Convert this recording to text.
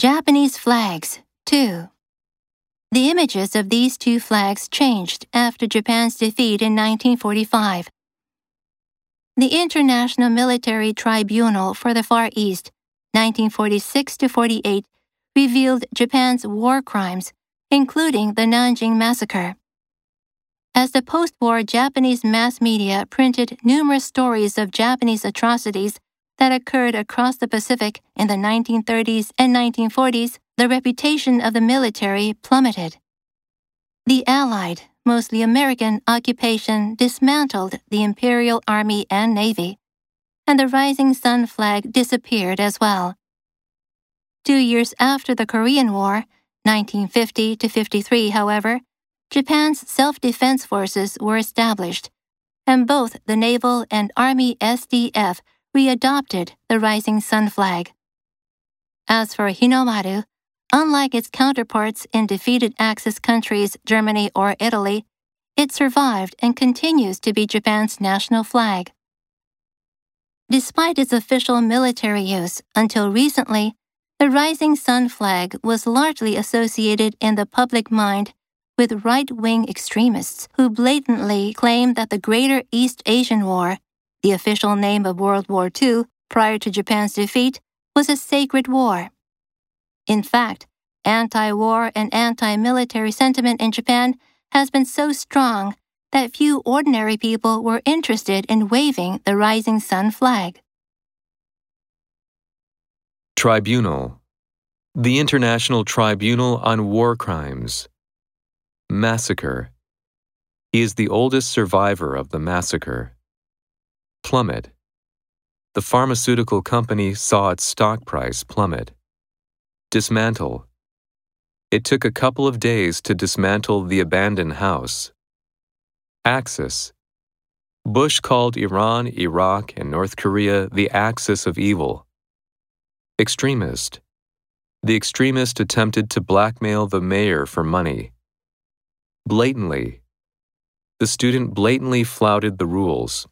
Japanese flags, 2. The images of these two flags changed after Japan's defeat in 1945. The International Military Tribunal for the Far East, 1946 to 48, revealed Japan's war crimes, including the Nanjing Massacre. As the post war Japanese mass media printed numerous stories of Japanese atrocities that occurred across the Pacific in the 1930s and 1940s, the reputation of the military plummeted. The Allied, mostly American, occupation dismantled the Imperial Army and Navy, and the Rising Sun flag disappeared as well. Two years after the Korean War, 1950 to 53, however, Japan's self defense forces were established, and both the Naval and Army SDF readopted the Rising Sun flag. As for Hinomaru, unlike its counterparts in defeated Axis countries Germany or Italy, it survived and continues to be Japan's national flag. Despite its official military use, until recently, the Rising Sun flag was largely associated in the public mind with right wing extremists who blatantly claim that the Greater East Asian War the official name of World War II prior to Japan's defeat, was a sacred war. In fact, anti war and anti military sentiment in Japan has been so strong that few ordinary people were interested in waving the rising sun flag. Tribunal The International Tribunal on War Crimes. Massacre. He is the oldest survivor of the massacre plummet. The pharmaceutical company saw its stock price plummet. Dismantle. It took a couple of days to dismantle the abandoned house. Axis. Bush called Iran, Iraq, and North Korea the axis of evil. Extremist. The extremist attempted to blackmail the mayor for money. Blatantly. The student blatantly flouted the rules.